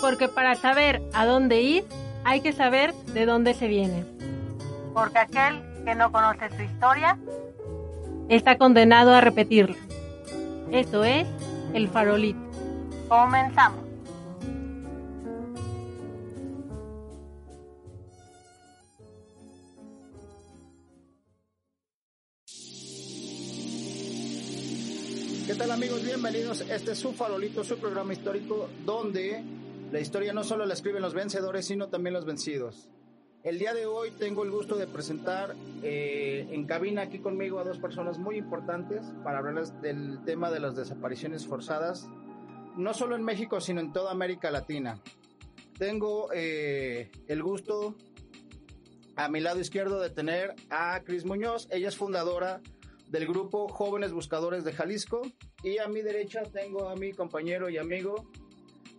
Porque para saber a dónde ir, hay que saber de dónde se viene. Porque aquel que no conoce su historia está condenado a repetirla. Eso es el farolito. Comenzamos. Bienvenidos. Este es su farolito, su programa histórico donde la historia no solo la escriben los vencedores, sino también los vencidos. El día de hoy tengo el gusto de presentar eh, en cabina aquí conmigo a dos personas muy importantes para hablarles del tema de las desapariciones forzadas, no solo en México, sino en toda América Latina. Tengo eh, el gusto a mi lado izquierdo de tener a Cris Muñoz, ella es fundadora del grupo Jóvenes Buscadores de Jalisco y a mi derecha tengo a mi compañero y amigo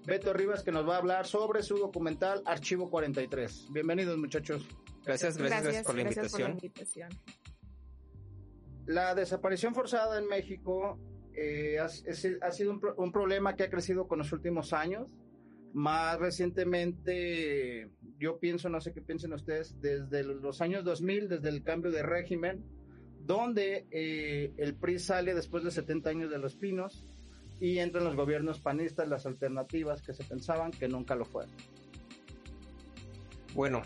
Beto Rivas que nos va a hablar sobre su documental Archivo 43. Bienvenidos muchachos. Gracias, gracias, gracias, por, la invitación. la desaparición forzada en México eh, ha, sido un, un, problema que ha crecido con los últimos años. Más recientemente, yo pienso, no sé qué piensen ustedes, desde los años 2000, desde el cambio de régimen, donde eh, el PRI sale después de 70 años de los pinos y entran los gobiernos panistas, las alternativas que se pensaban que nunca lo fueron. Bueno,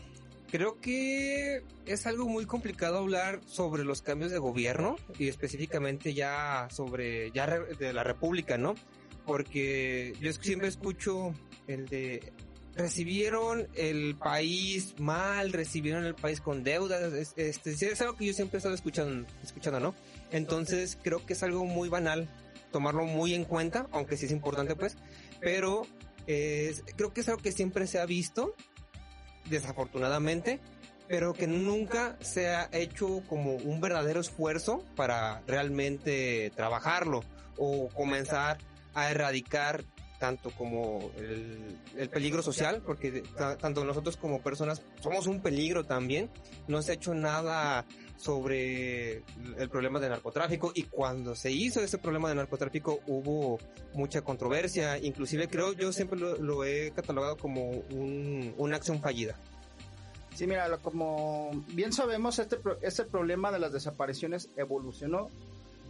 creo que es algo muy complicado hablar sobre los cambios de gobierno y específicamente ya sobre ya de la República, ¿no? Porque yo siempre escucho el de recibieron el país mal, recibieron el país con deudas, este, es algo que yo siempre he estado escuchando, escuchando, ¿no? Entonces creo que es algo muy banal tomarlo muy en cuenta, aunque sí es importante pues, pero creo que es algo que siempre se ha visto, desafortunadamente, pero que nunca se ha hecho como un verdadero esfuerzo para realmente trabajarlo o comenzar a erradicar tanto como el, peligro social, porque tanto nosotros como personas somos un peligro también. No se ha hecho nada sobre el problema de narcotráfico y cuando se hizo ese problema de narcotráfico hubo mucha controversia, inclusive creo yo siempre lo, he catalogado como un, una acción fallida. Sí, mira, como bien sabemos, este, este problema de las desapariciones evolucionó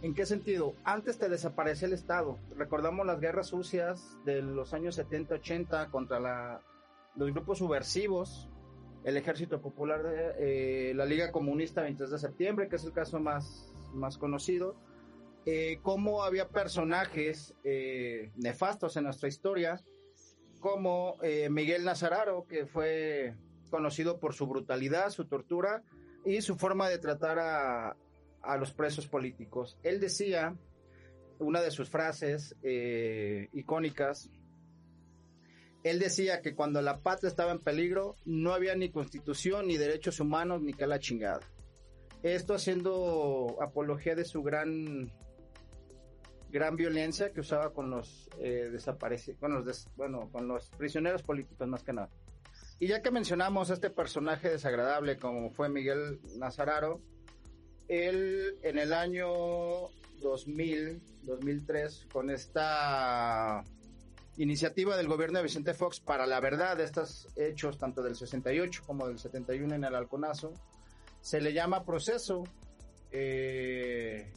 ¿En qué sentido? Antes te desaparecía el Estado. Recordamos las guerras sucias de los años 70-80 contra la, los grupos subversivos, el Ejército Popular de eh, la Liga Comunista 23 de septiembre, que es el caso más, más conocido. Eh, cómo había personajes eh, nefastos en nuestra historia, como Miguel Nazararo, que fue conocido por su brutalidad, su tortura y su forma de tratar a, a los presos políticos. Él decía, una de sus frases eh, icónicas, él decía que cuando la patria estaba en peligro no había ni constitución, ni derechos humanos, ni que la chingada. Esto haciendo apología de su gran gran violencia que usaba con los eh, desaparecidos, con los bueno, con los prisioneros políticos más que nada. Y ya que mencionamos a este personaje desagradable como fue Miguel Nazararo, él en el año 2000, 2003, con esta iniciativa del gobierno de Vicente Fox para la verdad de estos hechos, tanto del 68 como del 71 en el Alconazo, se le llama proceso eh,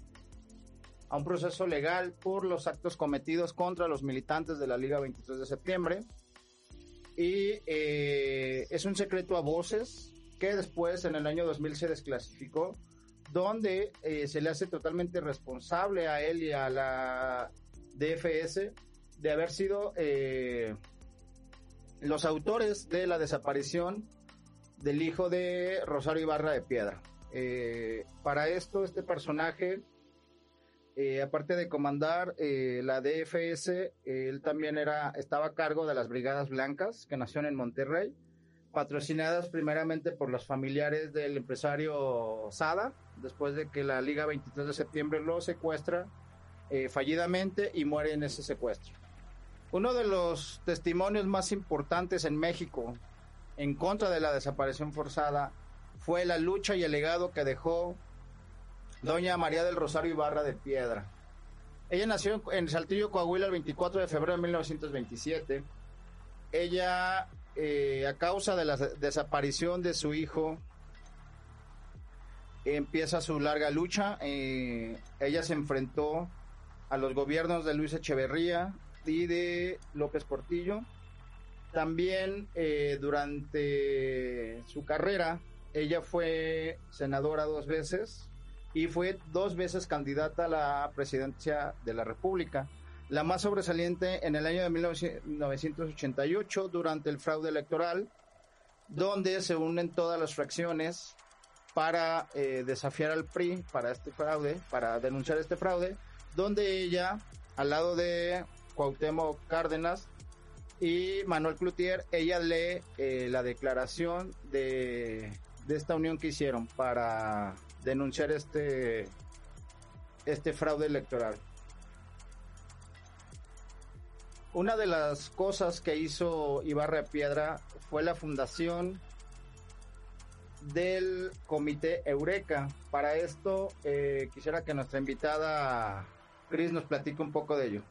a un proceso legal por los actos cometidos contra los militantes de la Liga 23 de septiembre. Y eh, es un secreto a voces que después en el año 2000 se desclasificó donde eh, se le hace totalmente responsable a él y a la DFS de haber sido eh, los autores de la desaparición del hijo de Rosario Ibarra de Piedra. Eh, para esto, este personaje, aparte de comandar la DFS, él también era, estaba a cargo de las Brigadas Blancas que nacieron en Monterrey, patrocinadas primeramente por los familiares del empresario Sada, después de que la Liga 23 de septiembre lo secuestra eh, fallidamente y muere en ese secuestro. Uno de los testimonios más importantes en México en contra de la desaparición forzada fue la lucha y el legado que dejó doña María del Rosario Ibarra de Piedra. Ella nació en Saltillo, Coahuila, el 24 de febrero de 1927. Ella, eh, a causa de la desaparición de su hijo, empieza su larga lucha. Eh, ella se enfrentó a los gobiernos de Luis Echeverría y de López Portillo. También eh, durante su carrera, ella fue senadora dos veces y fue dos veces candidata a la presidencia de la República. La más sobresaliente en el año de 1988 durante el fraude electoral, donde se unen todas las fracciones para eh, desafiar al PRI para este fraude, para denunciar este fraude, donde ella, al lado de Cuauhtémoc Cárdenas y Manuel Cloutier, ella lee eh, la declaración de, de esta unión que hicieron para denunciar este, este fraude electoral. Una de las cosas que hizo Ibarra Piedra fue la fundación del comité Eureka. Para esto eh, quisiera que nuestra invitada Cris nos platique un poco de ello.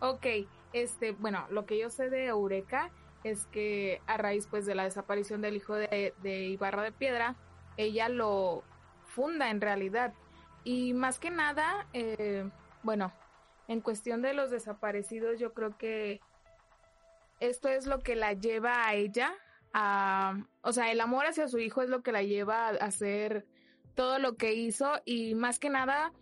Ok, este, bueno, lo que yo sé de Eureka es que a raíz pues de la desaparición del hijo de, Ibarra de Piedra, ella lo funda en realidad. Y más que nada, eh, bueno, en cuestión de los desaparecidos, yo creo que esto es lo que la lleva a ella a, o sea, el amor hacia su hijo es lo que la lleva a hacer todo lo que hizo y más que nada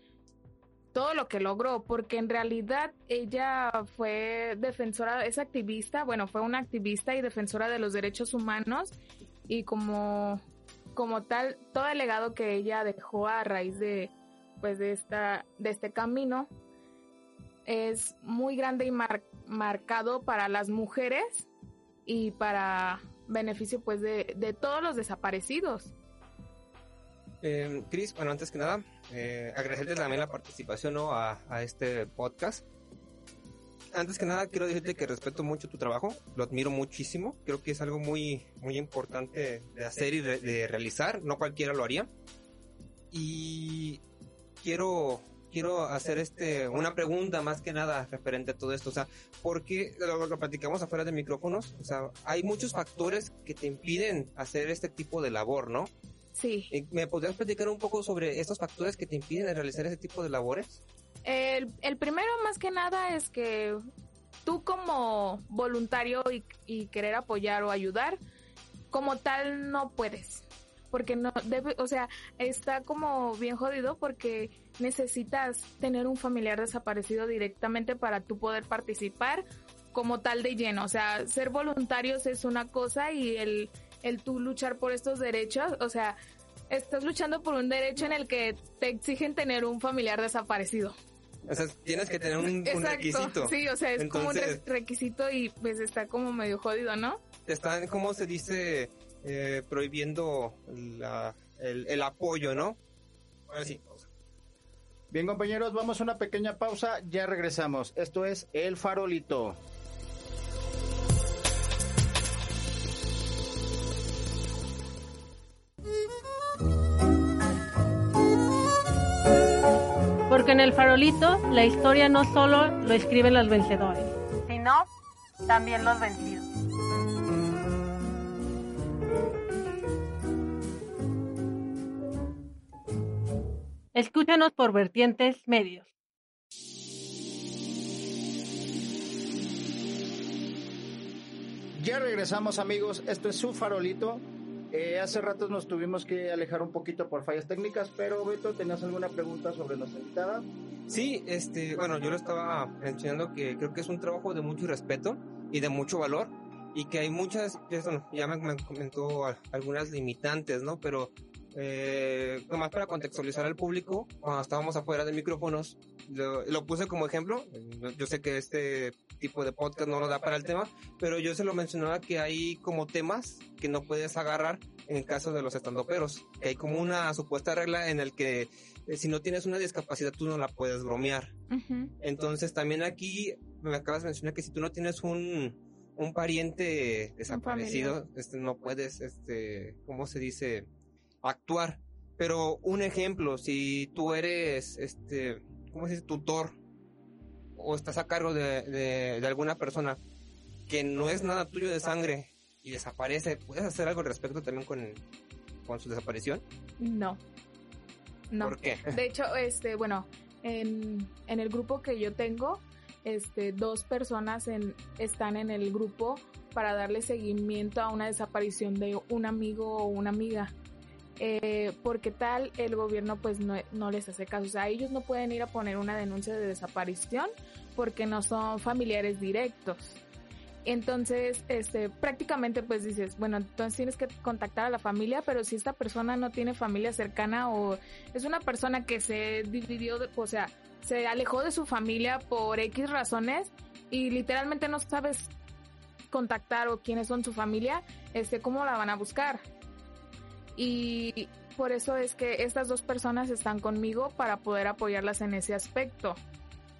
todo lo que logró, porque en realidad ella fue defensora, es activista, bueno, fue una activista y defensora de los derechos humanos y como, como tal, todo el legado que ella dejó a raíz de, pues, de esta, de este camino es muy grande y marcado para las mujeres y para beneficio, pues, de, de todos los desaparecidos. Eh, Cris, bueno, antes que nada, eh, agradecerte también la participación ¿no? a, este podcast. Antes que nada, quiero decirte que respeto mucho tu trabajo, lo admiro muchísimo, creo que es algo muy, muy importante de hacer y de, realizar, no cualquiera lo haría. Y quiero quiero hacer este una pregunta más que nada referente a todo esto, o sea, porque lo, lo platicamos afuera de micrófonos, o sea, hay muchos factores que te impiden hacer este tipo de labor, ¿no? Sí. Eh, ¿Me podrías platicar un poco sobre estos factores que te impiden realizar ese tipo de labores? El, el primero más que nada es que tú como voluntario y, querer apoyar o ayudar, como tal no puedes. Porque no debe, o sea, está como bien jodido porque necesitas tener un familiar desaparecido directamente para tú poder participar como tal de lleno. O sea, ser voluntarios es una cosa y el el tú luchar por estos derechos, o sea, estás luchando por un derecho en el que te exigen tener un familiar desaparecido. O sea, tienes que tener un, requisito. Sí, o sea, es como un requisito y pues está como medio jodido, ¿no? Te están, ¿cómo se dice? Eh, prohibiendo el, el, apoyo, ¿no? Ahora sí. Bien, compañeros, vamos a una pequeña pausa, ya regresamos. Esto es El Farolito. Porque en el farolito la historia no solo lo escriben los vencedores, sino también los vencidos. Escúchanos por vertientes medios. Ya regresamos amigos, esto es su farolito eh, hace rato nos tuvimos que alejar un poquito por fallas técnicas, pero Beto, ¿tenías alguna pregunta sobre nuestra invitada? Sí, este, bueno, yo lo estaba mencionando que creo que es un trabajo de mucho respeto y de mucho valor y que hay muchas, ya me, comentó algunas limitantes, ¿no? Pero eh, nomás para contextualizar al público, cuando estábamos afuera de micrófonos, lo, puse como ejemplo. Yo sé que este tipo de podcast no lo da para el tema, pero yo se lo mencionaba que hay como temas que no puedes agarrar en el caso de los estandoperos, que hay como una supuesta regla en el que eh, si no tienes una discapacidad tú no la puedes bromear. Entonces también aquí me acabas de mencionar que si tú no tienes un un pariente desaparecido, este, no puedes, este, ¿cómo se dice? Actuar. Pero un ejemplo, si tú eres, este, ¿cómo se dice? Tutor o estás a cargo de, de, de alguna persona que no es nada tuyo de sangre y desaparece, ¿puedes hacer algo al respecto también con, con su desaparición? No. No. ¿Por qué? De hecho, este, bueno, en, en el grupo que yo tengo, este, dos personas en, están en el grupo para darle seguimiento a una desaparición de un amigo o una amiga. Eh, porque tal el gobierno pues no, no, les hace caso. O sea, ellos no pueden ir a poner una denuncia de desaparición porque no son familiares directos. Entonces, este, prácticamente pues dices, bueno, entonces tienes que contactar a la familia, pero si esta persona no tiene familia cercana o es una persona que se dividió, o sea, se alejó de su familia por X razones y literalmente no sabes contactar o quiénes son su familia, este, cómo la van a buscar. Y por eso es que estas dos personas están conmigo para poder apoyarlas en ese aspecto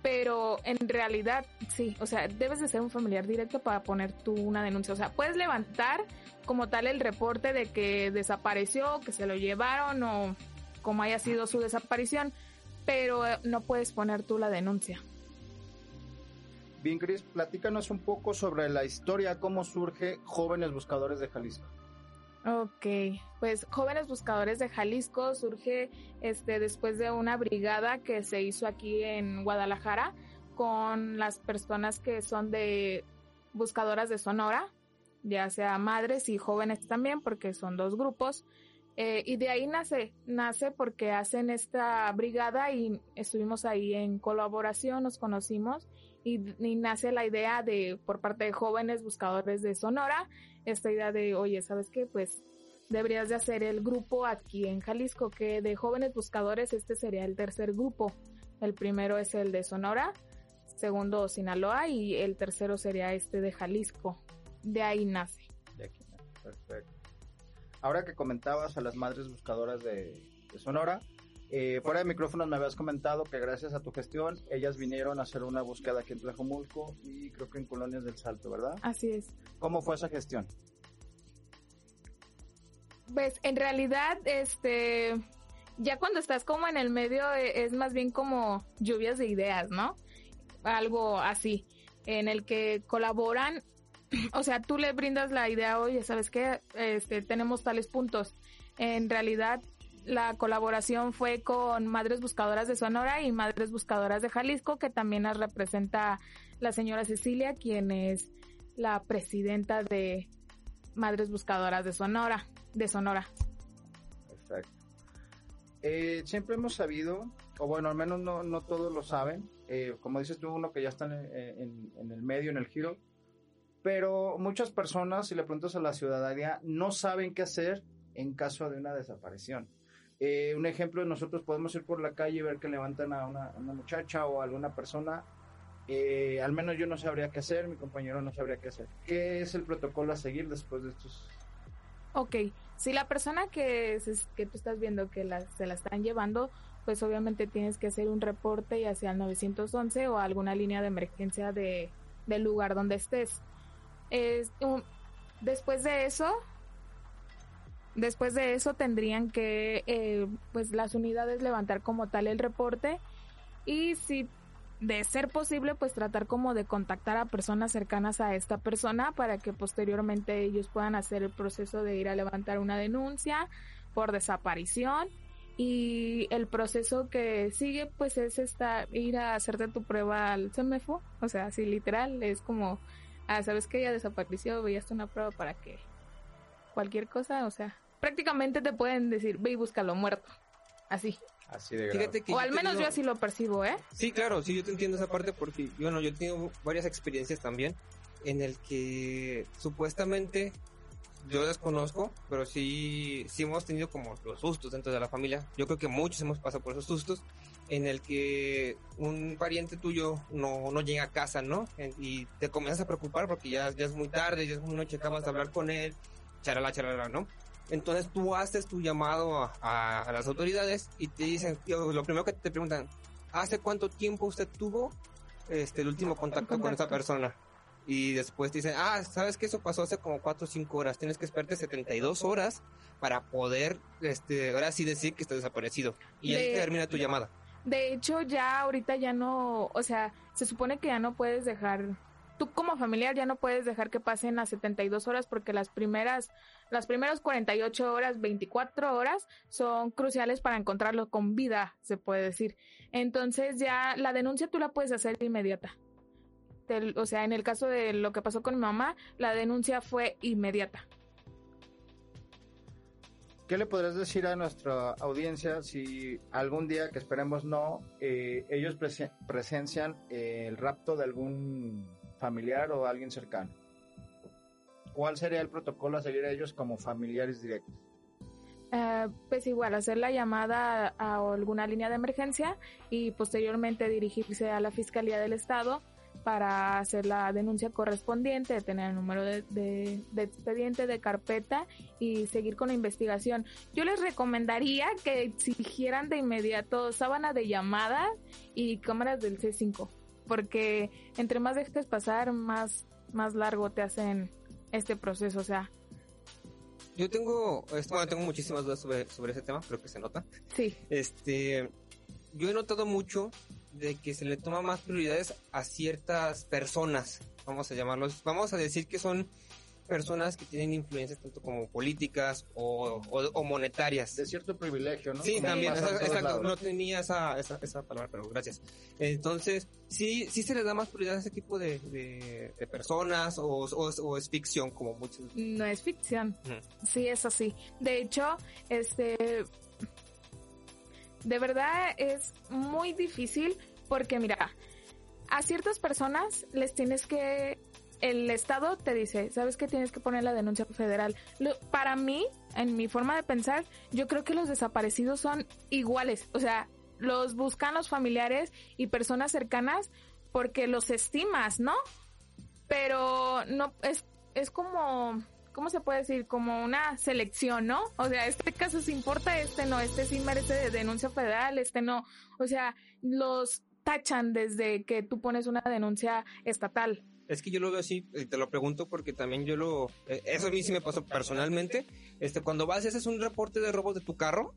pero en realidad sí, o sea, debes de ser un familiar directo para poner tú una denuncia. O sea, puedes levantar como tal el reporte de que desapareció, que se lo llevaron o como haya sido su desaparición, pero no puedes poner tú la denuncia. Bien, Cris, platícanos un poco sobre la historia, cómo surge Jóvenes Buscadores de Jalisco. Ok, pues Jóvenes Buscadores de Jalisco surge este después de una brigada que se hizo aquí en Guadalajara con las personas que son de buscadoras de Sonora, ya sea madres y jóvenes también, porque son dos grupos. Eh, y de ahí nace, nace porque hacen esta brigada y estuvimos ahí en colaboración, nos conocimos y, y nace la idea de, por parte de jóvenes buscadores de Sonora, esta idea de, oye, ¿sabes qué? Pues deberías de hacer el grupo aquí en Jalisco, que de jóvenes buscadores este sería el tercer grupo. El primero es el de Sonora, segundo Sinaloa y el tercero sería este de Jalisco. De ahí nace. De aquí perfecto. Ahora que comentabas a las madres buscadoras de, de Sonora, eh, fuera de micrófonos me habías comentado que gracias a tu gestión ellas vinieron a hacer una búsqueda aquí en Tlajomulco y creo que en Colonias del Salto, ¿verdad? Así es. ¿Cómo fue esa gestión? Pues en realidad, este, ya cuando estás como en el medio es más bien como lluvias de ideas, ¿no? Algo así, en el que colaboran, o sea, tú le brindas la idea, oye, ¿sabes qué? Este, tenemos tales puntos. En realidad, la colaboración fue con Madres Buscadoras de Sonora y Madres Buscadoras de Jalisco, que también las representa la señora Cecilia, quien es la presidenta de Madres Buscadoras de Sonora de Sonora. Perfecto. Eh, siempre hemos sabido, o bueno, al menos no, no todos lo saben, eh, como dices tú, uno que ya está en, en, en, el medio, en el giro, pero muchas personas, si le preguntas a la ciudadanía, no saben qué hacer en caso de una desaparición. Eh, un ejemplo, nosotros podemos ir por la calle y ver que levantan a una, muchacha o a alguna persona. Eh, al menos yo no sabría qué hacer, mi compañero no sabría qué hacer. ¿Qué es el protocolo a seguir después de estos? Ok, si la persona que, es, que tú estás viendo que la, se la están llevando, pues obviamente tienes que hacer un reporte ya sea al 911 o alguna línea de emergencia de, del lugar donde estés. Es, um, después de eso, después de eso tendrían que, eh, pues las unidades levantar como tal el reporte y si de ser posible, pues tratar como de contactar a personas cercanas a esta persona para que posteriormente ellos puedan hacer el proceso de ir a levantar una denuncia por desaparición. Y el proceso que sigue pues es esta ir a hacerte tu prueba al CEMEFO, o sea, así literal, es como, ah, sabes que ella desapareció, veías una prueba para que cualquier cosa, o sea, prácticamente te pueden decir, ve y búscalo muerto, así. Así de que o al menos tenido- yo así lo percibo, ¿eh? Sí, claro, sí, yo te entiendo esa parte porque, bueno, yo he tenido varias experiencias también en el que supuestamente yo desconozco, pero sí, sí hemos tenido como los sustos dentro de la familia. Yo creo que muchos hemos pasado por esos sustos en el que un pariente tuyo no, no llega a casa, ¿no? En- Y te comienzas a preocupar porque ya, ya es muy tarde, ya es muy noche, acabas de hablar con él, charala, charala, ¿no? Entonces tú haces tu llamado a, a- a las autoridades y te dicen, lo primero que te preguntan, ¿hace cuánto tiempo usted tuvo este el último contacto, con esa persona? y después te dicen, ah, sabes que eso pasó hace como 4 o 5 horas, tienes que esperarte 72 horas para poder, este, ahora sí decir que está desaparecido. Y ahí De- termina tu llamada. De hecho, ya ahorita ya no, o sea, se supone que ya no puedes dejar, tú como familiar ya no puedes dejar que pasen las 72 horas porque las primeras, las primeras 48 horas, 24 horas son cruciales para encontrarlo con vida, se puede decir. Entonces ya la denuncia tú la puedes hacer inmediata. O sea, en el caso de lo que pasó con mi mamá, la denuncia fue inmediata. ¿Qué le podrías decir a nuestra audiencia si algún día, que esperemos no, eh, ellos presen- presencian el rapto de algún familiar o alguien cercano? ¿Cuál sería el protocolo a seguir a ellos como familiares directos? Eh, pues igual, hacer la llamada a, alguna línea de emergencia y posteriormente dirigirse a la Fiscalía del Estado para hacer la denuncia correspondiente, tener el número de, de- de expediente, de carpeta y seguir con la investigación. Yo les recomendaría que exigieran de inmediato sábana de llamada y cámaras del C5, porque entre más dejes pasar, más, más largo te hacen este proceso, o sea, Yo tengo, este, bueno, tengo muchísimas dudas sobre, sobre ese tema, creo que se nota. sí. Este, yo he notado mucho de que se le toma más prioridades a ciertas personas, vamos a llamarlos, vamos a decir que son personas que tienen influencias tanto como políticas o, o- o monetarias. De cierto privilegio, ¿no? Sí, Como también, esa- exacto, no tenía esa, esa, esa palabra, pero gracias. Entonces, sí, sí se le da más prioridad a ese tipo de, de, de personas o, o, o es ficción, como muchos. No es ficción. Sí, es así. De hecho, este. De verdad es muy difícil porque, mira, a ciertas personas les tienes que. El Estado te dice, ¿sabes que tienes que poner la denuncia federal? Para mí, en mi forma de pensar, yo creo que los desaparecidos son iguales. O sea, los buscan los familiares y personas cercanas porque los estimas, ¿no? Pero no, es, es como, ¿cómo se puede decir? Como una selección, ¿no? O sea, este caso sí importa, este no, este sí merece de denuncia federal, este no. O sea, los tachan desde que tú pones una denuncia estatal. Es que yo lo veo así, y te lo pregunto porque también yo lo, eh, eso a mí sí me pasó personalmente, este, cuando vas haces un reporte de robos de tu carro,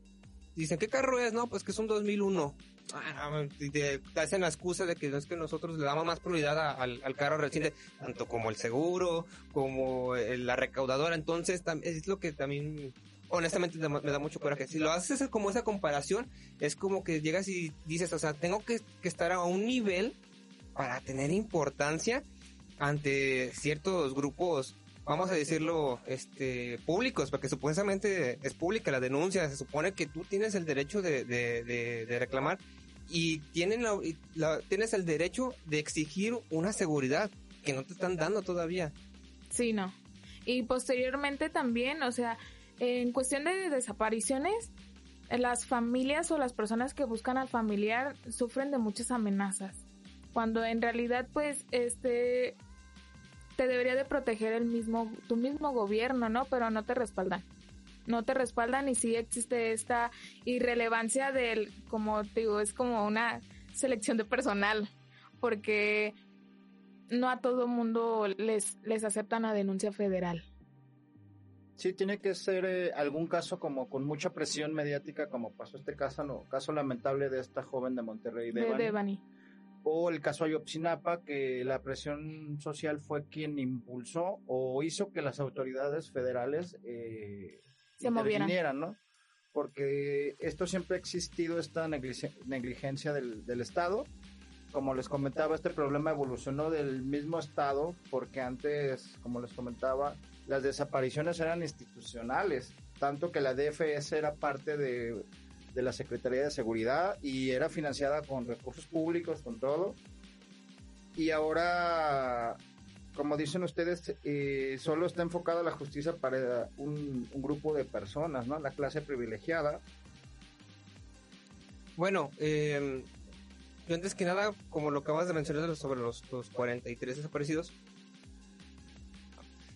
dicen, ¿qué carro es? No, pues que es un 2001. Ah, te, hacen la excusa de que es que nosotros le damos más prioridad al, carro reciente, tanto como el seguro, como el- la recaudadora, entonces es lo que también honestamente me da mucho coraje. Si lo haces como esa comparación, es como que llegas y dices, o sea, tengo que estar a un nivel para tener importancia ante ciertos grupos, vamos a decirlo, este, públicos, porque supuestamente es pública la denuncia, se supone que tú tienes el derecho de, de, de- de reclamar y, tienen la- la- tienes el derecho de exigir una seguridad que no te están dando todavía. Sí, no. Y posteriormente también, o sea, en cuestión de desapariciones, las familias o las personas que buscan al familiar sufren de muchas amenazas. Cuando en realidad, pues, este, te debería de proteger el mismo, tu mismo gobierno, ¿no? Pero no te respaldan. No te respaldan y sí existe esta irrelevancia del, como te digo, es como una selección de personal. Porque no a todo mundo les, les aceptan la denuncia federal. Sí, tiene que ser eh, algún caso como con mucha presión mediática, como pasó este caso, no, caso lamentable de esta joven de Monterrey, De Devani, Devani. O el caso Ayotzinapa, que la presión social fue quien impulsó o hizo que las autoridades federales eh, Se movieran. ¿no? Porque esto siempre ha existido, esta negligencia, negligencia del, del Estado. Como les comentaba, este problema evolucionó del mismo Estado, porque antes, como les comentaba, las desapariciones eran institucionales, tanto que la DFS era parte de, de la Secretaría de Seguridad y era financiada con recursos públicos, con todo. Y ahora, como dicen ustedes, eh, solo está enfocada la justicia para un, grupo de personas, ¿no? La clase privilegiada. Bueno, eh, yo antes que nada, como lo acabas de mencionar sobre los, los 43 desaparecidos,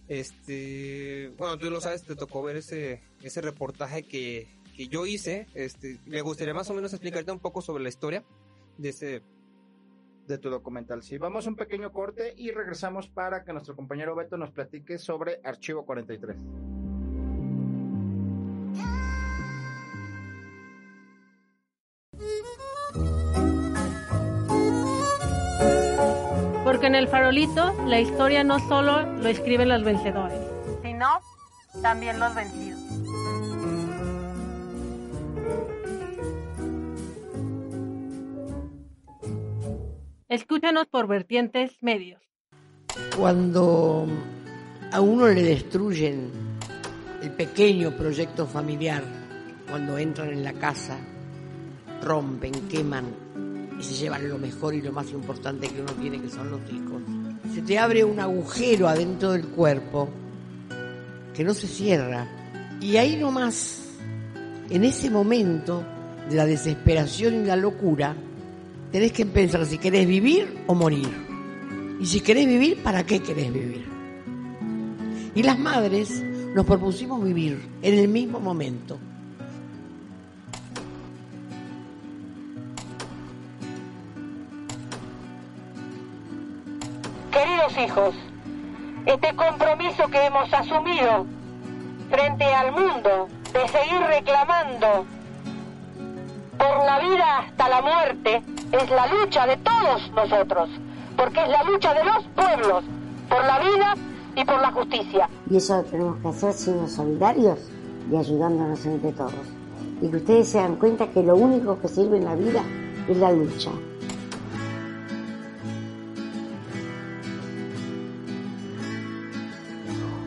este, bueno, tú lo sabes, te tocó ver ese, ese reportaje que, que yo hice, este, me gustaría más o menos explicarte un poco sobre la historia de ese, de tu documental. Sí, vamos a un pequeño corte y regresamos para que nuestro compañero Beto nos platique sobre Archivo 43. Porque en el farolito la historia no solo lo escriben los vencedores, sino también los vencidos. Escúchanos por vertientes medios. Cuando a uno le destruyen el pequeño proyecto familiar, cuando entran en la casa, rompen, queman y se llevan lo mejor y lo más importante que uno tiene, que son los hijos. Se te abre un agujero adentro del cuerpo que no se cierra. Y ahí nomás, en ese momento de la desesperación y la locura, tenés que pensar si querés vivir o morir. Y si querés vivir, ¿para qué querés vivir? Y las madres nos propusimos vivir en el mismo momento. Queridos hijos, este compromiso que hemos asumido frente al mundo de seguir reclamando por la vida hasta la muerte es la lucha de todos nosotros, porque es la lucha de los pueblos por la vida y por la justicia. Y eso lo tenemos que hacer siendo solidarios y ayudándonos entre todos. Y que ustedes se dan cuenta que lo único que sirve en la vida es la lucha.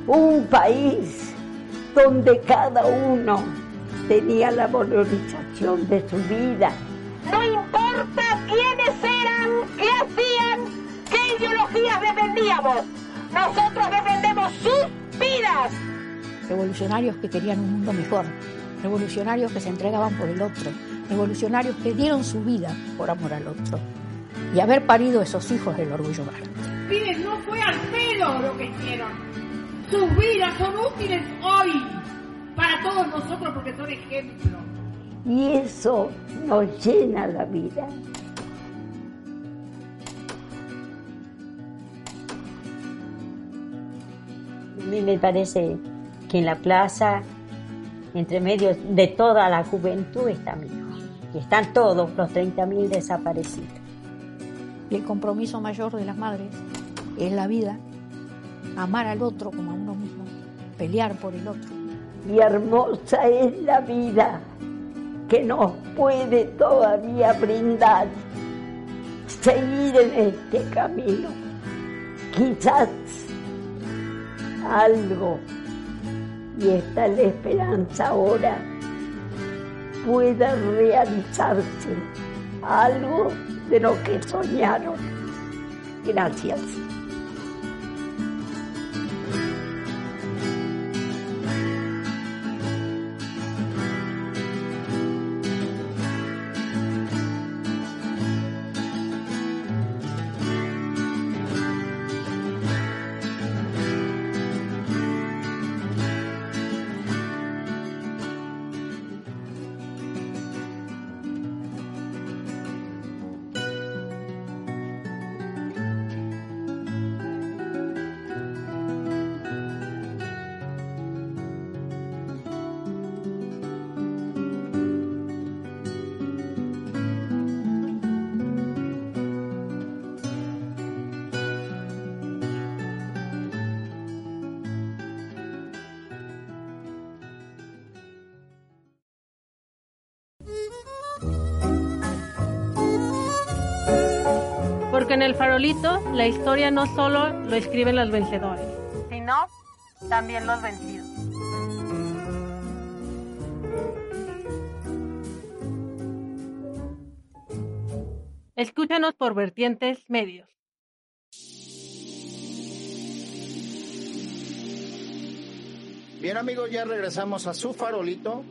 Un país donde cada uno tenía la valorización de su vida. No importa quiénes eran, qué hacían, qué ideologías defendíamos. Nosotros defendemos sus vidas. Revolucionarios que querían un mundo mejor, revolucionarios que se entregaban por el otro, revolucionarios que dieron su vida por amor al otro. Y haber parido esos hijos del orgullo blanco. Miren, no fue al pelo lo que hicieron. Sus vidas son útiles hoy para todos nosotros porque son ejemplo. Y eso nos llena la vida. A mí me parece que en la plaza, entre medio de toda la juventud, está mi hijo. Y están todos los 30.000 desaparecidos. Y el compromiso mayor de las madres es la vida, amar al otro como a uno mismo, pelear por el otro. Y hermosa es la vida que nos puede todavía brindar seguir en este camino. Quizás algo, y esta es la esperanza ahora, pueda realizarse algo de lo que soñaron. Gracias. Farolito la historia no solo lo escriben los vencedores, sino también los vencidos. Escúchanos por vertientes medios. Bien amigos, ya regresamos a su farolito.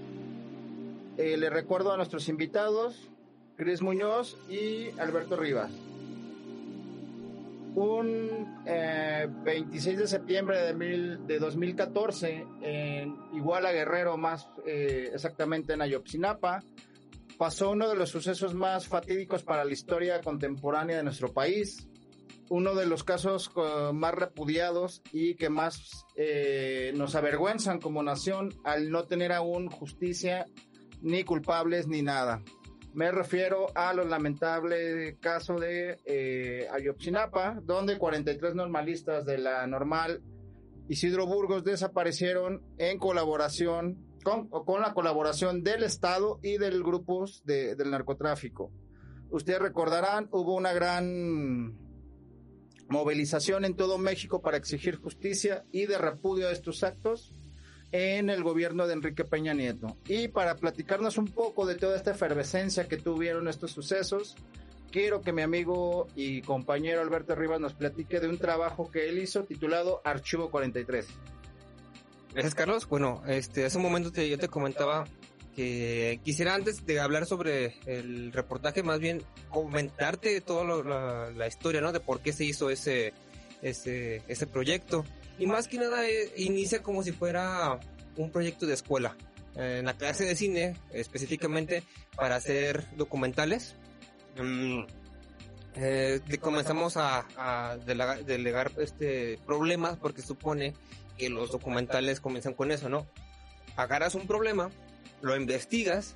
Eh, le recuerdo a nuestros invitados, Cris Muñoz y Alberto Rivas. Un eh, 26 de septiembre de, mil, de 2014, en Iguala Guerrero, más eh, exactamente en Ayotzinapa, pasó uno de los sucesos más fatídicos para la historia contemporánea de nuestro país, uno de los casos más repudiados y que más eh, nos avergüenzan como nación al no tener aún justicia ni culpables ni nada. Me refiero a los lamentable caso de eh, Ayotzinapa, donde 43 normalistas de la normal Isidro Burgos desaparecieron en colaboración con, la colaboración del Estado y del grupos de, del narcotráfico. Ustedes recordarán, hubo una gran movilización en todo México para exigir justicia y de repudio a estos actos en el gobierno de Enrique Peña Nieto. Y para platicarnos un poco de toda esta efervescencia que tuvieron estos sucesos, quiero que mi amigo y compañero Alberto Rivas nos platique de un trabajo que él hizo titulado Archivo 43. Gracias, Carlos. Bueno, este, hace un momento te, yo te comentaba que quisiera antes de hablar sobre el reportaje, más bien comentarte toda la, la, historia, ¿no? De por qué se hizo ese, ese, ese proyecto. Y más que nada eh, inicia como si fuera un proyecto de escuela. En la clase de cine, específicamente para hacer documentales. Mm, eh, comenzamos a, a delegar este problemas porque supone que los documentales comienzan con eso, ¿no? Agarras un problema, lo investigas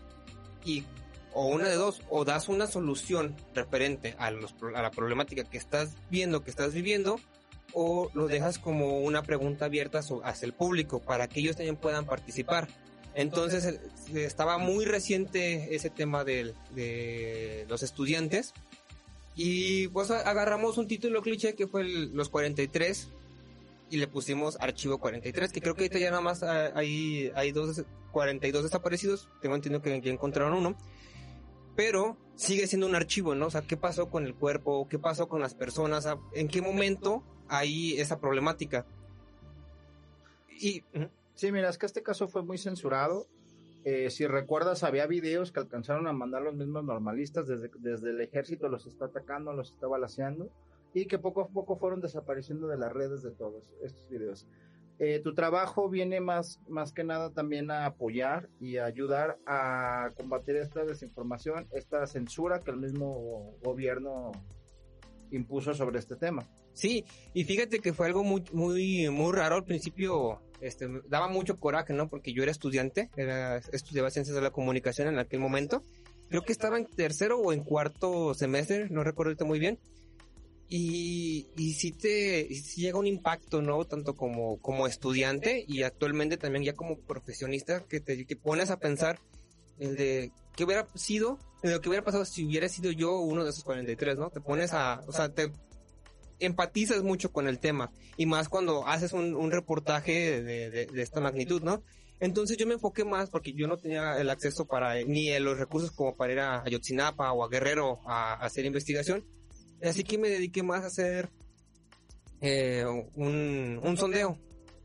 y o una de dos, o das una solución referente a, los, a la problemática que estás viendo, que estás viviendo, o lo dejas como una pregunta abierta hacia el público para que ellos también puedan participar. Entonces estaba muy reciente ese tema de, de los estudiantes y pues agarramos un título cliché que fue los 43 y le pusimos archivo 43 que creo que ahorita ya nada más hay, hay dos, 42 desaparecidos, tengo entendido que, que encontraron uno pero sigue siendo un archivo, ¿no? O sea, ¿qué pasó con el cuerpo? ¿Qué pasó con las personas? ¿En qué momento hay esa problemática? Y, sí, mira, es que este caso fue muy censurado. Eh, si recuerdas, había videos que alcanzaron a mandar los mismos normalistas desde, desde el ejército, los está atacando, los está balaseando, y que poco a poco fueron desapareciendo de las redes de todos estos videos. Eh, tu trabajo viene más, más que nada también a apoyar y a ayudar a combatir esta desinformación, esta censura que el mismo gobierno impuso sobre este tema. Sí, y fíjate que fue algo muy, muy, muy raro al principio, este, daba mucho coraje, ¿no? Porque yo era estudiante, era, estudiaba ciencias de la comunicación en aquel momento, creo que estaba en tercero o en cuarto semestre, no recuerdo muy bien, y, y sí te llega un impacto, ¿no? Tanto como, como estudiante y actualmente también ya como profesionista que te que pones a pensar el de qué hubiera sido, lo que hubiera pasado si hubiera sido yo uno de esos 43, ¿no? Te pones a, o sea, te empatizas mucho con el tema y más cuando haces un, un reportaje de, de, de, esta magnitud, ¿no? Entonces yo me enfoqué más porque yo no tenía el acceso para ni los recursos como para ir a Ayotzinapa o a Guerrero a hacer investigación Así que me dediqué más a hacer eh, un, un sondeo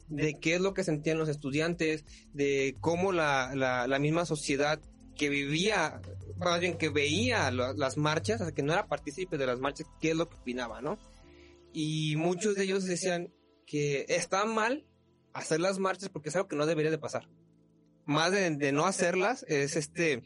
de qué es lo que sentían los estudiantes, de cómo la, la, misma sociedad que vivía, más bien que veía las marchas, o sea, que no era partícipe de las marchas, qué es lo que opinaba, ¿no? Y muchos de ellos decían que está mal hacer las marchas porque es algo que no debería de pasar. Más de, no hacerlas es este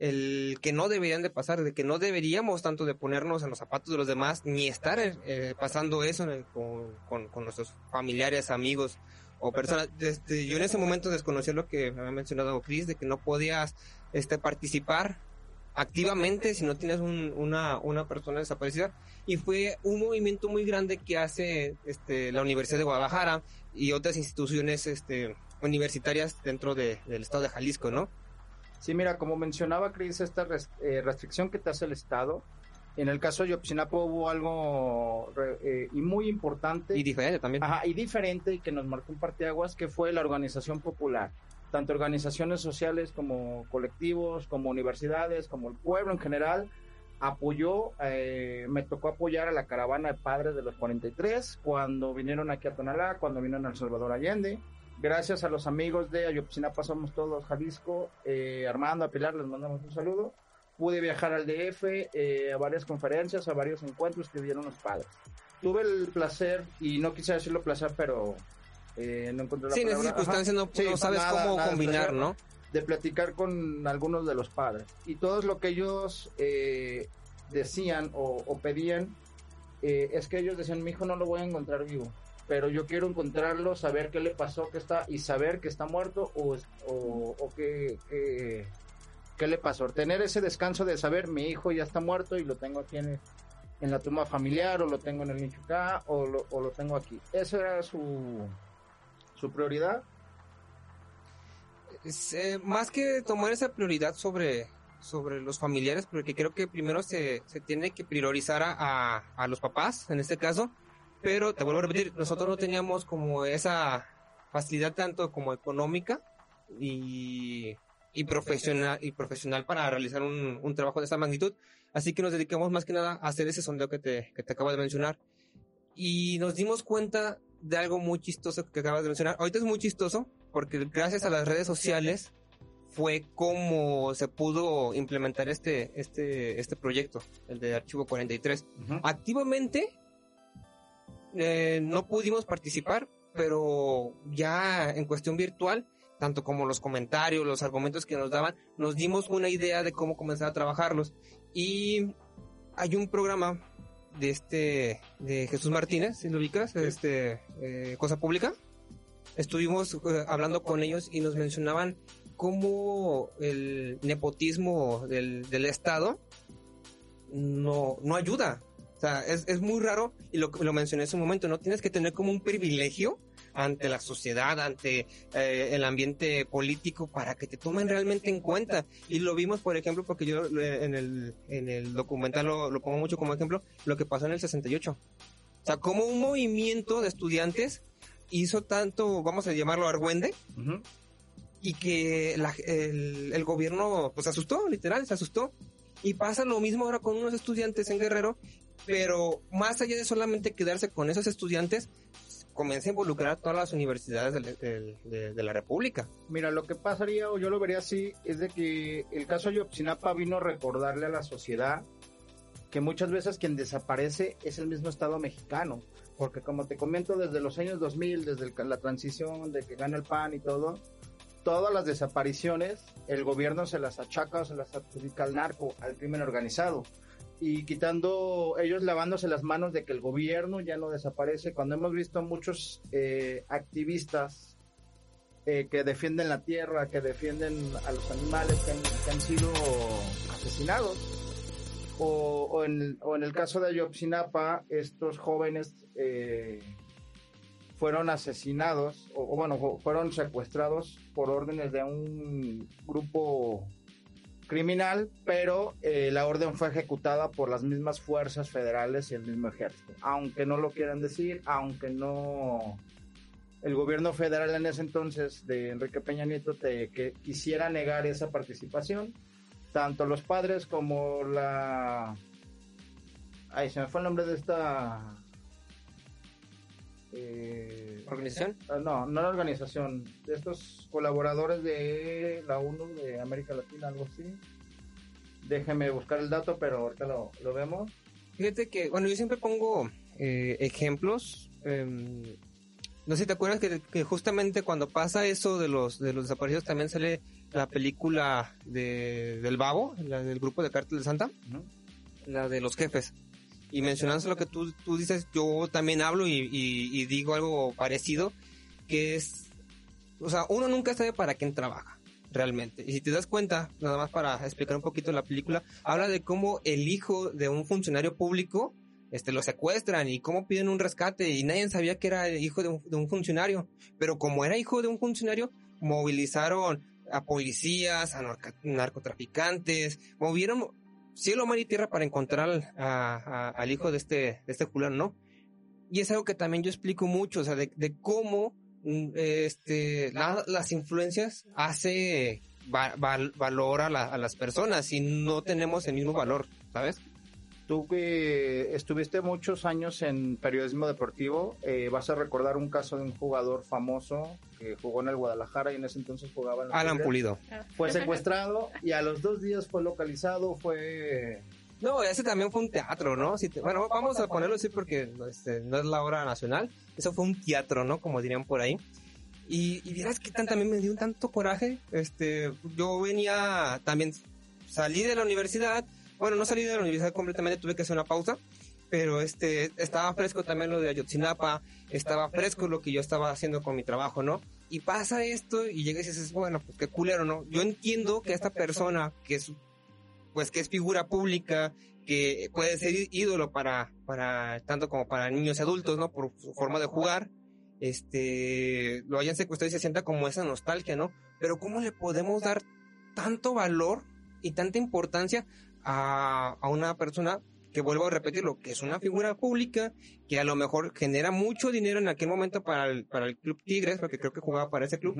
el que no deberían de pasar, de que no deberíamos tanto de ponernos en los zapatos de los demás, ni estar eh, pasando eso con, con, nuestros familiares, amigos o personas. Este, yo en ese momento desconocía lo que había mencionado Chris, de que no podías este, participar activamente si no tienes una, una persona desaparecida. Y fue un movimiento muy grande que hace este, la Universidad de Guadalajara y otras instituciones este, universitarias dentro de, del estado de Jalisco, ¿no? Sí, mira, como mencionaba Cris, esta eh, restricción que te hace el Estado, en el caso de Yopsinapo hubo algo eh, y muy importante. Y diferente también. Ajá, y diferente y que nos marcó un parteaguas, que fue la organización popular. Tanto organizaciones sociales como colectivos, como universidades, como el pueblo en general, apoyó, eh, me tocó apoyar a la caravana de padres de los 43 cuando vinieron aquí a Tonalá, cuando vinieron a El Salvador Allende gracias a los amigos de Ayotzinapa Somos Todos Jalisco, eh, Armando, a Pilar, les mandamos un saludo. Pude viajar al DF eh, a varias conferencias, a varios encuentros que dieron los padres. Tuve el placer, y no quise decirlo placer, pero eh, no la sí, en esas circunstancias no, sabes cómo combinar, ¿no? de platicar con algunos de los padres. Y todo lo que ellos eh, decían o, o pedían eh, es que ellos decían, mi hijo no lo voy a encontrar vivo, pero yo quiero encontrarlo, saber qué le pasó, que está, y saber que está muerto o, o, o que, que- qué le pasó. Tener ese descanso de saber, mi hijo ya está muerto y lo tengo aquí en, en la tumba familiar, o lo tengo en el nicho acá, o lo, o lo tengo aquí. Esa era su, su prioridad. Es, eh, más que tomar esa prioridad sobre, sobre los familiares, porque creo que primero se, se tiene que priorizar a, a, los papás, en este caso, pero te vuelvo a repetir, nosotros no teníamos como esa facilidad tanto como económica y, y profesional y profesional para realizar un, un trabajo de esta magnitud, así que nos dedicamos más que nada a hacer ese sondeo que te, que te acabo de mencionar y nos dimos cuenta de algo muy chistoso que acabas de mencionar. Ahorita es muy chistoso porque gracias a las redes sociales fue como se pudo implementar este, este, este proyecto, el de Archivo 43. Activamente eh, no pudimos participar, pero ya en cuestión virtual, tanto como los comentarios, los argumentos que nos daban, nos dimos una idea de cómo comenzar a trabajarlos. Y hay un programa de este de Jesús Martínez, si lo ubicas, este eh, Cosa Pública. Estuvimos eh, hablando con ellos y nos mencionaban cómo el nepotismo del, del Estado no, no ayuda. O sea, es, es muy raro y lo, lo mencioné en su momento, no tienes que tener como un privilegio ante la sociedad, ante eh, el ambiente político para que te tomen realmente en cuenta. Y lo vimos, por ejemplo, porque yo eh, en el, en el documental lo, lo pongo mucho como ejemplo, lo que pasó en el 68. O sea, como un movimiento de estudiantes hizo tanto, vamos a llamarlo argüende, y que la- el, el gobierno pues asustó, literal, se asustó. Y pasa lo mismo ahora con unos estudiantes en Guerrero, pero más allá de solamente quedarse con esos estudiantes, comienza a involucrar a todas las universidades del- del- de, de la República. Mira, lo que pasaría, o yo lo vería así, es de que el caso Ayotzinapa vino a recordarle a la sociedad que muchas veces quien desaparece es el mismo Estado mexicano. Porque como te comento, desde los años 2000, desde el- la transición de que gana el PAN y todo, todas las desapariciones, el gobierno se las achaca o se las adjudica al narco, al crimen organizado. Y quitando, ellos lavándose las manos de que el gobierno ya no desaparece. Cuando hemos visto muchos eh, activistas eh, que defienden la tierra, que defienden a los animales que han, sido asesinados. O, o en, o en el caso de Ayotzinapa, estos jóvenes eh, fueron asesinados, o, bueno, fu- fueron secuestrados por órdenes de un grupo criminal, pero eh, la orden fue ejecutada por las mismas fuerzas federales y el mismo ejército. Aunque no lo quieran decir, aunque no el gobierno federal en ese entonces de Enrique Peña Nieto te, quisiera negar esa participación, tanto los padres como la... Ay, se me fue el nombre de esta... eh, ¿Organización? ah, No, no la organización, de estos colaboradores de la ONU de América Latina, algo así. Déjeme buscar el dato, pero ahorita lo, lo vemos. Fíjate que, bueno, yo siempre pongo eh, ejemplos. em, no sé si te acuerdas que, que justamente cuando pasa eso de los de los desaparecidos también sale la película de, del Babo, la del grupo de Cártel de Santa, la de los jefes. Y mencionando lo que tú, tú dices, yo también hablo y, y- y digo algo parecido, que es, o sea, uno nunca sabe para quién trabaja, realmente. Y si te das cuenta, nada más para explicar un poquito la película, habla de cómo el hijo de un funcionario público, este, lo secuestran y cómo piden un rescate y nadie sabía que era el hijo de un, de un funcionario. Pero como era hijo de un funcionario, movilizaron a policías, a narcotraficantes, movieron cielo, mar y tierra para encontrar a- al hijo de este, de este fulano, ¿no? Y es algo que también yo explico mucho, o sea, de, cómo mm, este, la- las influencias hace va- val- valor a, la- a las personas y no tenemos el mismo valor, ¿sabes? Tú que estuviste muchos años en periodismo deportivo, eh, vas a recordar un caso de un jugador famoso que jugó en el Guadalajara y en ese entonces jugaba en Alan Tigres. Pulido. Fue secuestrado y a los dos días fue localizado, fue... No, ese también fue un teatro, ¿no? Si te- bueno, vamos a ponerlo así porque este, no es la hora nacional. Eso fue un teatro, ¿no? Como dirían por ahí. Y, y vieras que tan, también me dio un tanto coraje. Este, yo venía también, salí de la universidad. Bueno, no salí de la universidad completamente, tuve que hacer una pausa. Pero este, estaba fresco también lo de Ayotzinapa, estaba fresco lo que yo estaba haciendo con mi trabajo, ¿no? Y pasa esto y llegas y dices, bueno, pues qué culero, ¿no? Yo entiendo que esta persona que es, pues que es figura pública, que puede ser ídolo para, para, tanto como para niños y adultos, ¿no? Por su forma de jugar, este, lo hayan secuestrado y se sienta como esa nostalgia, ¿no? Pero ¿cómo le podemos dar tanto valor y tanta importancia a, a una persona que vuelvo a repetirlo, que es una figura pública, que a lo mejor genera mucho dinero en aquel momento para el, para el Club Tigres, porque creo que jugaba para ese club.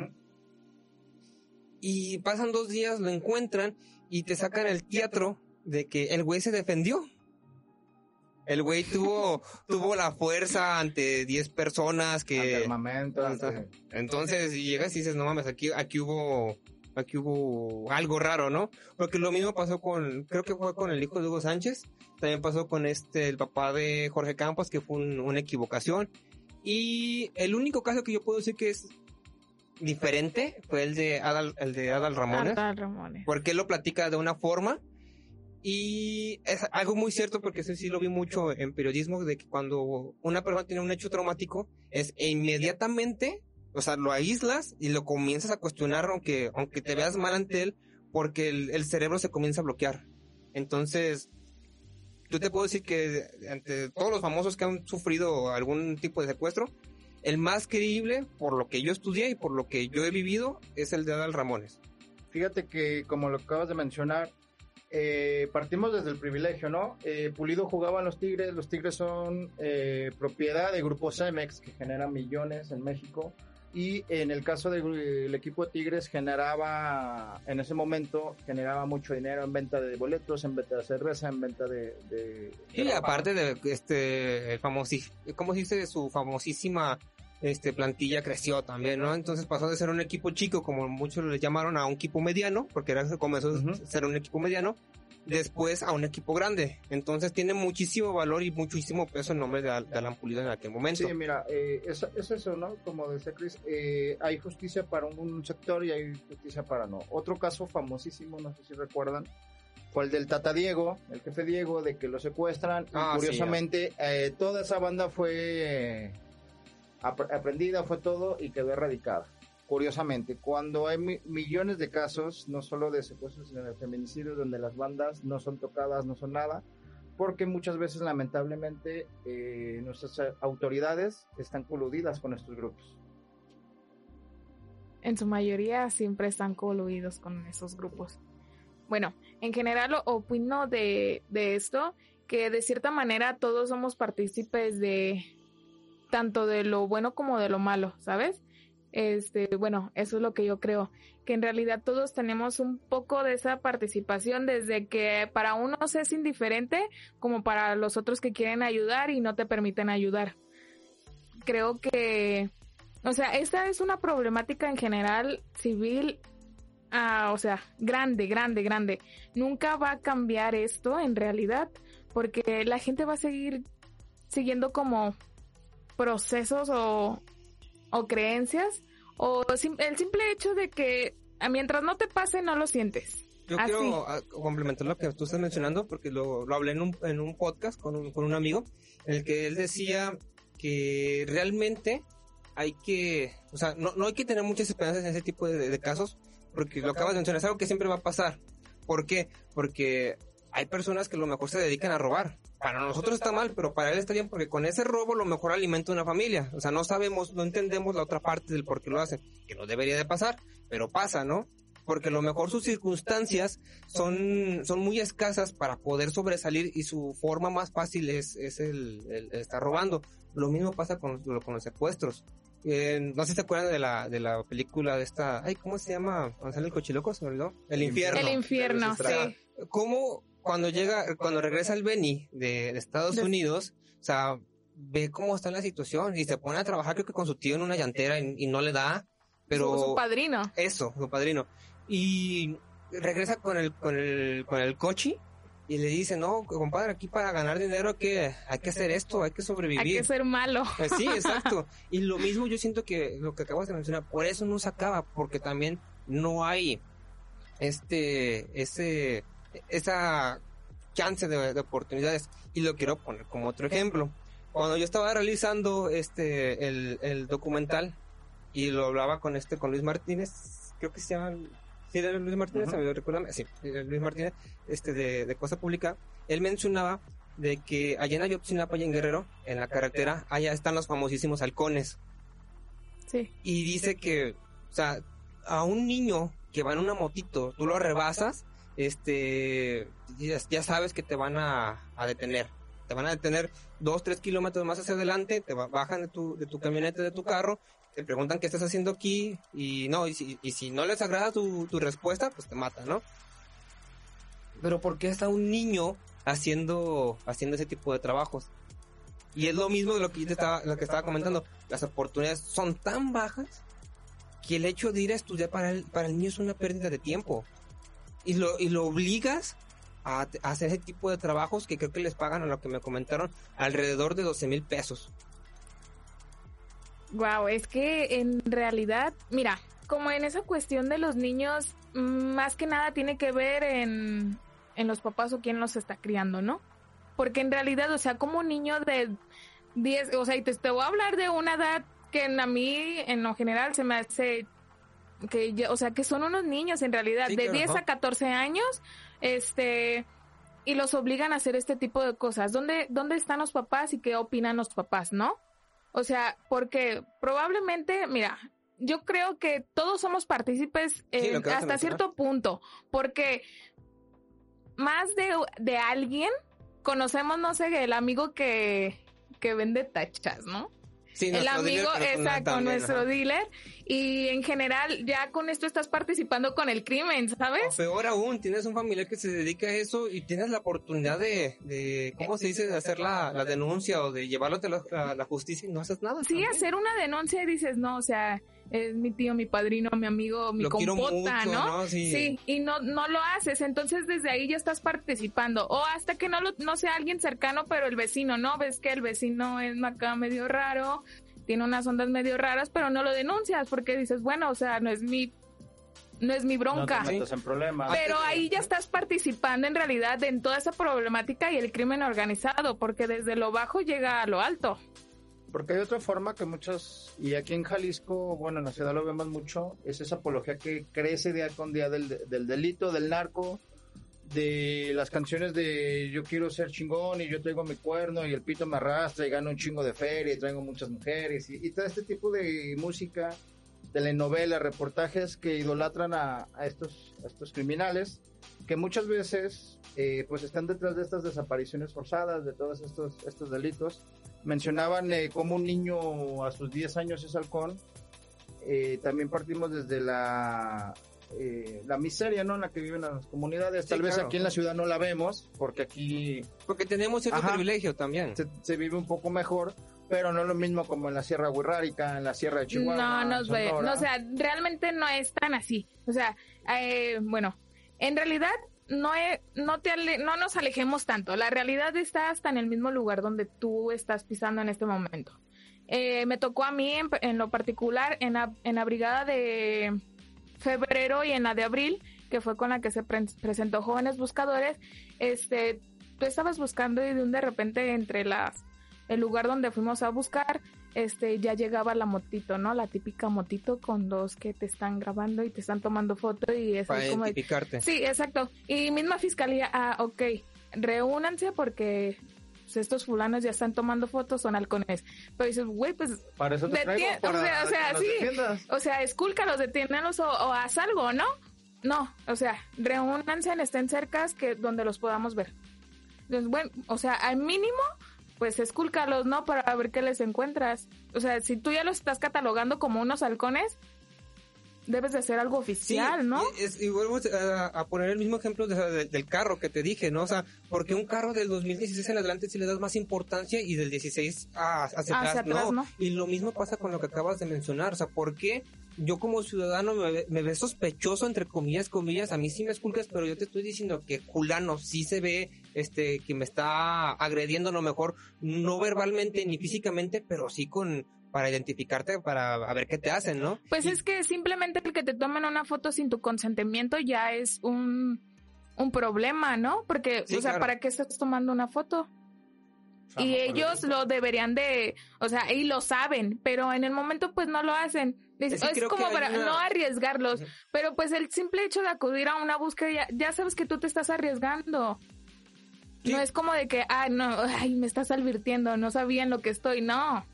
Y pasan dos días, lo encuentran y te sacan el teatro de que el güey se defendió. El güey tuvo, tuvo la fuerza ante 10 personas que... Entonces llegas y dices, no mames, aquí, aquí hubo aquí hubo algo raro, ¿no? Porque lo mismo pasó con, creo que fue con el hijo de Hugo Sánchez, también pasó con este, el papá de Jorge Campos, que fue una equivocación. Y el único caso que yo puedo decir que es diferente fue el de Adal, el de Adal Ramones. Adal Ramones. Porque él lo platica de una forma y es algo muy cierto porque eso sí lo vi mucho en periodismo, de que cuando una persona tiene un hecho traumático es inmediatamente o sea, lo aíslas y lo comienzas a cuestionar aunque, aunque te veas mal ante él, porque el, cerebro se comienza a bloquear. Entonces, yo te puedo decir que ante todos los famosos que han sufrido algún tipo de secuestro, el más creíble, por lo que yo estudié y por lo que yo he vivido, es el de Adal Ramones. Fíjate que, como lo acabas de mencionar, eh, partimos desde el privilegio, ¿no? Eh, Pulido jugaba en los Tigres, los Tigres son eh, propiedad de Grupo Cemex, que genera millones en México y en el caso del equipo de Tigres generaba, en ese momento, generaba mucho dinero en venta de boletos, en venta de cerveza, en venta de... y aparte de este, el famosísimo, ¿cómo se dice? Su famosísima este, plantilla creció también, ¿no? Entonces pasó de ser un equipo chico, como muchos le llamaron, a un equipo mediano, porque era, comenzó a ser un equipo mediano, después a un equipo grande. Entonces tiene muchísimo valor y muchísimo peso el nombre de, Alan Pulido en aquel momento. Sí, mira, eh, es, eso, ¿no? Como decía Chris, eh, hay justicia para un sector y hay justicia para no. Otro caso famosísimo, no sé si recuerdan, fue el del Tata Diego, el jefe Diego, de que lo secuestran. y ah, curiosamente, eh, toda esa banda fue aprendida, fue todo y quedó erradicada curiosamente, cuando hay millones de casos, no solo de secuestros, sino de feminicidios, donde las bandas no son tocadas, no son nada, porque muchas veces, lamentablemente, eh, nuestras autoridades están coludidas con estos grupos. En su mayoría siempre están coludidos con esos grupos. Bueno, en general opino de, de esto, que de cierta manera todos somos partícipes de tanto de lo bueno como de lo malo, ¿sabes? Este, bueno, eso es lo que yo creo, que en realidad todos tenemos un poco de esa participación desde que para unos es indiferente como para los otros que quieren ayudar y no te permiten ayudar. Creo que, o sea, esta es una problemática en general civil, ah, o sea, grande, grande, grande. Nunca va a cambiar esto en realidad porque la gente va a seguir siguiendo como procesos o o creencias o el simple hecho de que mientras no te pase no lo sientes. Yo quiero ah, complementar lo que tú estás mencionando porque lo, lo hablé en un, en un podcast con un, con un amigo en el que él decía que realmente hay que, o sea, no, no hay que tener muchas esperanzas en ese tipo de, de casos porque lo acabas de mencionar es algo que siempre va a pasar. ¿Por qué? Porque hay personas que a lo mejor se dedican a robar para nosotros está mal, pero para él está bien porque con ese robo lo mejor alimenta una familia. O sea, no sabemos, no entendemos la otra parte del por qué lo hace, que no debería de pasar, pero pasa, ¿no? Porque a lo mejor sus circunstancias son, son muy escasas para poder sobresalir y su forma más fácil es, es el, estar robando. Lo mismo pasa con, con los secuestros. Eh, no sé si se acuerdan de la, de la película de esta, ay, ¿cómo se llama? Cuando sale el cochiloco, se me olvidó. El infierno. El infierno, sí. ¿Cómo cuando llega, cuando regresa el Benny de, Estados Unidos, o sea, ve cómo está la situación y se pone a trabajar creo que con su tío en una llantera y, no le da, pero... Su, padrino. Eso, su padrino. Y regresa con el, con el, con el coche y le dice, no, compadre, aquí para ganar dinero hay que, hay que hacer esto, hay que sobrevivir. Hay que ser malo. Eh, Sí, exacto. Y lo mismo yo siento que lo que acabas de mencionar, por eso no se acaba, porque también no hay este, ese, esa chance de, de oportunidades. Y lo quiero poner como otro ejemplo. Cuando yo estaba realizando este, el, el documental, y lo hablaba con este, con Luis Martínez, creo que se llama, sí, era Luis Martínez. ¿me recuerdan? Sí, Luis Martínez, este, de, de Cosa Pública, él mencionaba de que allá en Ayotzinapa y en Guerrero, en la carretera, allá están los famosísimos halcones. Sí. Y dice que, o sea, a un niño que va en una motito, tú lo rebasas, este, ya, sabes que te van a, a detener. Te van a detener dos, tres kilómetros más hacia adelante, te ba- bajan de tu, de tu camioneta, de tu carro, te preguntan qué estás haciendo aquí y no, y si, y si no les agrada tu, tu respuesta, pues te matan, ¿no? Pero ¿por qué está un niño haciendo, haciendo ese tipo de trabajos? Y es lo mismo de lo que te estaba, lo que estaba comentando. Las oportunidades son tan bajas que el hecho de ir a estudiar para el, para el niño es una pérdida de tiempo. Y lo, y lo obligas a, a hacer ese tipo de trabajos que creo que les pagan a lo que me comentaron alrededor de 12 mil pesos. Wow, es que en realidad, mira, como en esa cuestión de los niños, más que nada tiene que ver en, en los papás o quién los está criando, ¿no? Porque en realidad, o sea, como un niño de 10, o sea, y te, te voy a hablar de una edad que en- a mí, en lo general, se me hace que, yo- o sea, que son unos niños en realidad, Sí, de claro, 10 ajá. a 14 años, este, y los obligan a hacer este tipo de cosas. ¿Dónde, dónde están los papás y qué opinan los papás, no? O sea, porque probablemente, mira, yo creo que todos somos partícipes Sí, hasta cierto punto, porque más de, de alguien conocemos, no sé, el amigo que, que vende tachas, ¿no? Sí, el amigo, exacto, también, nuestro dealer. Y en general, ya con esto estás participando con el crimen, O ¿sabes? peor aún, tienes un familiar que se dedica a eso y tienes la oportunidad de, de ¿cómo se dice?, de hacer la, la denuncia o de llevarlo ante la, la- la justicia y no haces nada. Sí, también. hacer una denuncia y dices, no, o sea, es mi tío, mi padrino, mi amigo, mi Lo quiero compota, mucho, ¿no? ¿no? Sí. Sí, y no, no lo haces, entonces desde ahí ya estás participando. O hasta que no lo, no sea alguien cercano, pero el vecino, ¿no? Ves que el vecino es acá medio raro, tiene unas ondas medio raras, pero no lo denuncias porque dices, bueno, o sea, no es mi, no es mi No te bronca. en problemas. Pero ahí ya estás participando en realidad en toda esa problemática y el crimen organizado, porque desde lo bajo llega a lo alto. Porque hay otra forma que muchas, y aquí en Jalisco, bueno, en la ciudad lo vemos mucho, es esa apología que crece día con día del, del delito, del narco, de las canciones de yo quiero ser chingón y yo traigo mi cuerno y el pito me arrastra y gano un chingo de feria y traigo muchas mujeres y, y todo este tipo de música, telenovelas, reportajes que idolatran a, a estos, a estos criminales que muchas veces eh, pues están detrás de estas desapariciones forzadas, de todos estos, estos delitos. Mencionaban eh, cómo un niño a sus 10 años es halcón. Eh, también partimos desde la, eh, la miseria ¿no? en la que viven las comunidades. Sí, Tal vez claro. aquí en la ciudad no la vemos, porque aquí Porque tenemos cierto Ajá. privilegio también. se, se vive un poco mejor, pero no es lo mismo como en la Sierra Huirrárica, en la Sierra de Chihuahua. No, en nos ve, Sonora. no, o sea, realmente no es tan así. O sea, eh, bueno, en realidad no, no, te ale- no nos alejemos tanto. La realidad está hasta en el mismo lugar donde tú estás pisando en este momento. Eh, me tocó a mí en, lo particular en la, en la brigada de febrero y en la de abril, que fue con la que se pre- presentó Jóvenes Buscadores. Este, tú estabas buscando y de un de repente entre las el lugar donde fuimos a buscar, este, ya llegaba la motito, ¿no? La típica motito con dos que te están grabando y te están tomando foto y es Para como de- identificarte. Sí, exacto. Y misma fiscalía, ah, ok, reúnanse porque pues, estos fulanos ya están tomando fotos, son halcones. Pero dices, güey, pues, Para eso te traigo, para o sea, o sea, sí. defiendas. o sea, escúlcalos, detiénlos o, o haz algo, ¿no? No, o sea, reúnanse, estén cercas que donde los podamos ver. Entonces, bueno, o sea, al mínimo, pues escúlcalos, ¿no? Para ver qué les encuentras. O sea, si tú ya los estás catalogando como unos halcones, debes de hacer algo Sí, oficial, ¿no? y, es- y vuelvo a, a poner el mismo ejemplo de- de- del carro que te dije, ¿no? O sea, porque un carro del 2016 en adelante sí le das más importancia y del 16 a- hacia, Hacia atrás, atrás, no. ¿no? Y lo mismo pasa con lo que acabas de mencionar, o sea, ¿por qué yo como ciudadano me, ve- me ve sospechoso, entre comillas, comillas, a mí sí me esculcas, pero yo te estoy diciendo que culano sí se ve, este, que me está agrediendo a lo mejor, no verbalmente ni físicamente, pero sí con, para identificarte, para a ver qué te hacen, ¿no? Pues es que simplemente el que te tomen una foto sin tu consentimiento ya es un, un problema, ¿no? Porque, Sí, o sea, claro. ¿para qué estás tomando una foto? Y ellos lo deberían de, o sea, y lo saben, pero en el momento pues no lo hacen. Es, como para una- no arriesgarlos, pero pues el simple hecho de acudir a una búsqueda ya, ya sabes que tú te estás arriesgando. No es como de que, ah, no, ay, me estás advirtiendo, no sabía en lo que estoy, no.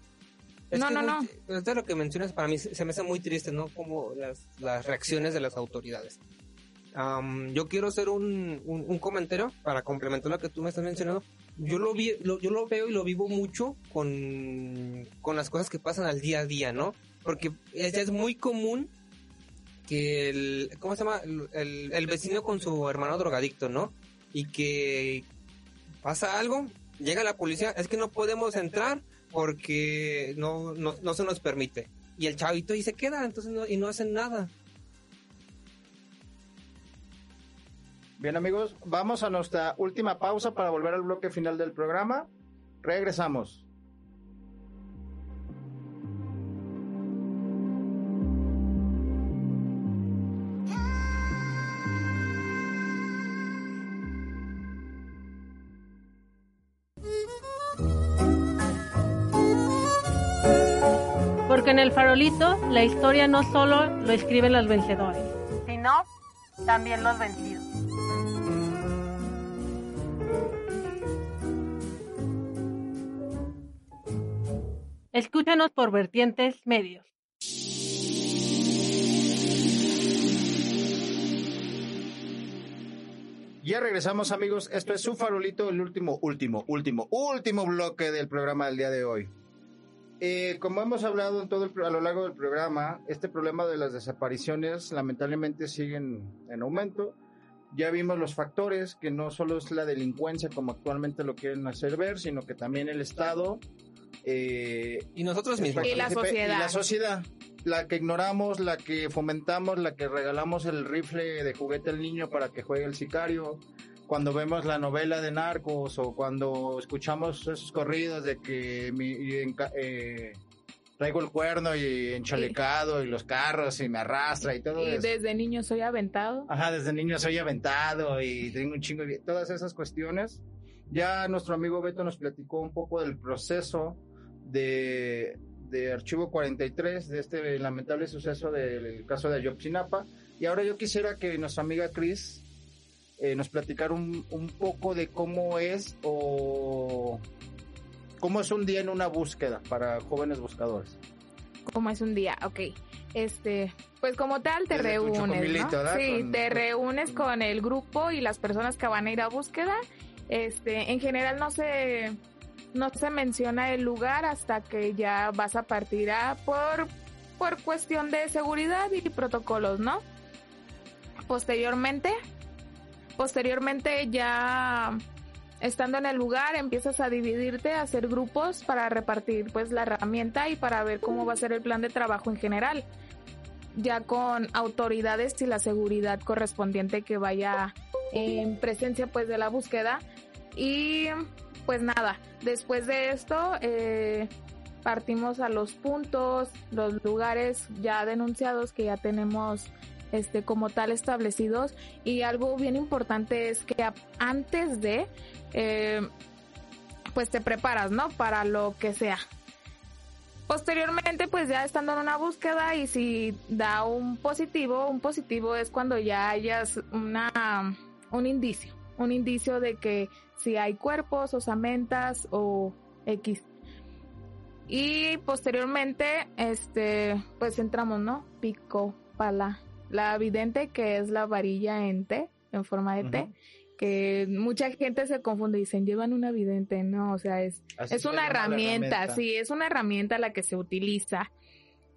Es no, no, es no. muy- ahorita lo que mencionas para mí se me hace muy triste, ¿no? Como las, las reacciones de las autoridades. Am, yo quiero hacer un, un, un comentario para complementar lo que tú me estás mencionando. Yo lo, vi, lo- yo lo veo y lo vivo mucho con, con las cosas que pasan al día a día, ¿no? Porque es, es muy común que el, ¿cómo se llama? El, el- el vecino con su hermano drogadicto, ¿no? Y que pasa algo, llega la policía, es que no podemos entrar porque no, no, no se nos permite. Y el chavito y se queda, entonces no, y no hacen nada. Bien amigos, vamos a nuestra última pausa para volver al bloque final del programa. Regresamos. En el farolito la historia no solo lo escriben los vencedores. sino también los vencidos. Escúchanos por vertientes medios. Ya regresamos amigos, esto es su farolito, el último, último, último, último bloque del programa del día de hoy. Eh, como hemos hablado en todo el pro- a lo largo del programa, este problema de las desapariciones lamentablemente siguen en aumento. Ya vimos los factores, que no solo es la delincuencia como actualmente lo quieren hacer ver, sino que también el Estado. eh, Y nosotros mismos. Y la participe- sociedad. Y la sociedad. La que ignoramos, la que fomentamos, la que regalamos el rifle de juguete al niño para que juegue el sicario. Cuando vemos la novela de narcos o cuando escuchamos esos corridos de que mi, eh, traigo el cuerno y enchalecado y los carros y me arrastra y todo Y eso. desde niño soy aventado. Ajá, desde niño soy aventado y tengo un chingo de... Todas esas cuestiones. Ya nuestro amigo Beto nos platicó un poco del proceso de, de Archivo 43, de este lamentable suceso del caso de Ayotzinapa. Y ahora yo quisiera que nuestra amiga Cris eh, nos platicara un, un poco de cómo es o cómo es un día en una búsqueda para jóvenes buscadores. como es un día, ok. Este, pues como tal te Desde reúnes, ¿no? Sí, Con- te reúnes con el grupo y las personas que van a ir a búsqueda. Este, en general no se no se menciona el lugar hasta que ya vas a partir a por por cuestión de seguridad y protocolos, ¿no? Posteriormente, posteriormente ya estando en el lugar empiezas a dividirte, a hacer grupos para repartir pues la herramienta y para ver cómo va a ser el plan de trabajo en general. Ya con autoridades y la seguridad correspondiente que vaya en presencia pues de la búsqueda. Y pues nada, después de esto eh, partimos a los puntos, los lugares ya denunciados que ya tenemos este como tal establecidos. Y algo bien importante es que antes de eh, pues te preparas no para lo que sea. Posteriormente pues ya estando en una búsqueda y si da un positivo un positivo es cuando ya hayas una un indicio un indicio de que si hay cuerpos osamentas o x. Y posteriormente este pues entramos no pico pala la vidente que es la varilla en T en forma de T que mucha gente se confunde y dicen llevan una vidente no o sea es Así es una herramienta, herramienta. sí, es una herramienta la que se utiliza.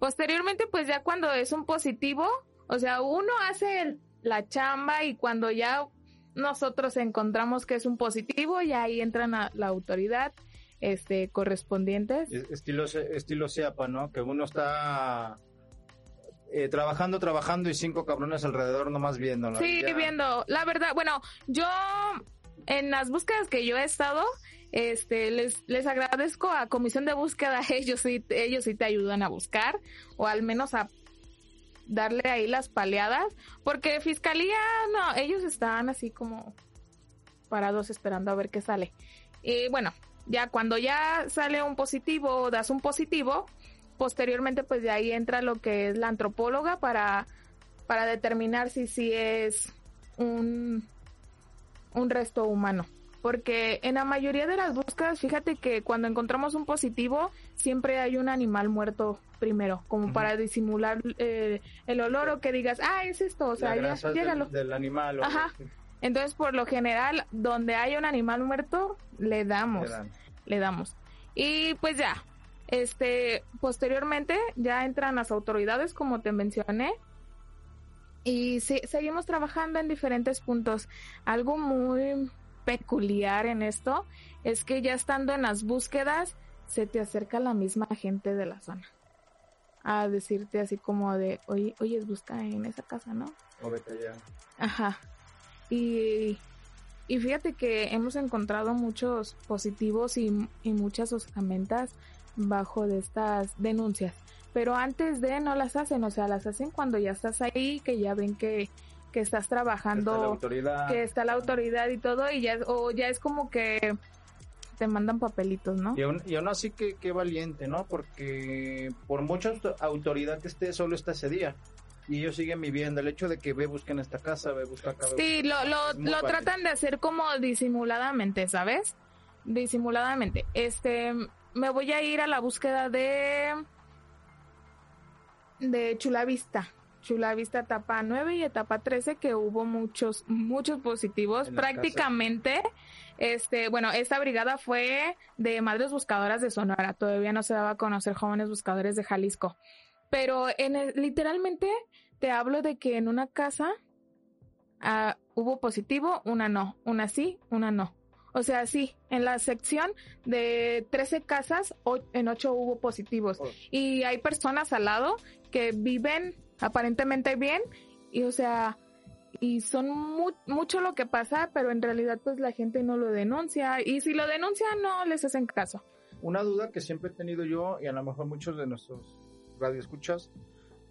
Posteriormente, pues ya cuando es un positivo, o sea, uno hace el- la chamba y cuando ya nosotros encontramos que es un positivo, ya ahí entran a la autoridad este correspondientes. Es- Estilo, estilo SEAPA, ¿no? Que uno está eh, trabajando, trabajando y cinco cabrones alrededor nomás viéndolo. Sí, Ya. viendo. La verdad, bueno, yo en las búsquedas que yo he estado, este, les, les agradezco a Comisión de Búsqueda, ellos sí, ellos sí te ayudan a buscar, o al menos a darle ahí las paleadas, porque Fiscalía, no, ellos están así como parados esperando a ver qué sale. Y bueno, ya cuando ya sale un positivo, das un positivo, posteriormente pues de ahí entra lo que es la antropóloga para, para determinar si sí es un, un resto humano. Porque en la mayoría de las búsquedas, fíjate que cuando encontramos un positivo, siempre hay un animal muerto primero, como para disimular eh, el olor o que digas, ah, es esto, o sea, La ya, llégalo. del, del animal. o- Ajá. Entonces, por lo general, donde hay un animal muerto, le damos, le damos. Y pues ya, este, posteriormente ya entran las autoridades, como te mencioné, y sí, seguimos trabajando en diferentes puntos. Algo muy peculiar en esto es que ya estando en las búsquedas, se te acerca la misma gente de la zona a decirte así como de, oye, oye, busca en esa casa, ¿no? O vete allá. Ajá. Y, y fíjate que hemos encontrado muchos positivos y, y muchas osamentas bajo de estas denuncias. Pero antes de no las hacen, o sea, las hacen cuando ya estás ahí, que ya ven que, que estás Está trabajando, autoridad. que está la autoridad y todo, y ya, o ya es como que te mandan papelitos, ¿no? Y aún, y aún así que, qué valiente, ¿no? Porque por mucha auto- autoridad que esté, solo está ese día. Y ellos siguen viviendo. El hecho de que ve, busquen esta casa, ve, busca acá. ve, Sí, lo, lo, lo tratan de hacer como disimuladamente, ¿sabes? Disimuladamente. Este, me voy a ir a la búsqueda de de Chulavista. Chulavista etapa 9 y etapa 13 que hubo muchos muchos positivos. Prácticamente este bueno esta brigada fue de madres buscadoras de Sonora. Todavía no se daba a conocer jóvenes buscadores de Jalisco. Pero en el- literalmente te hablo de que en una casa ah, hubo positivo, una no, una sí, una no. O sea, sí, en la sección de 13 casas, en 8 hubo positivos. Oh. Y hay personas al lado que viven aparentemente bien y, o sea, y son mu- mucho lo que pasa, pero en realidad pues la gente no lo denuncia. Y si lo denuncia, no les hacen caso. Una duda que siempre he tenido yo, y a lo mejor muchos de nuestros radioescuchas,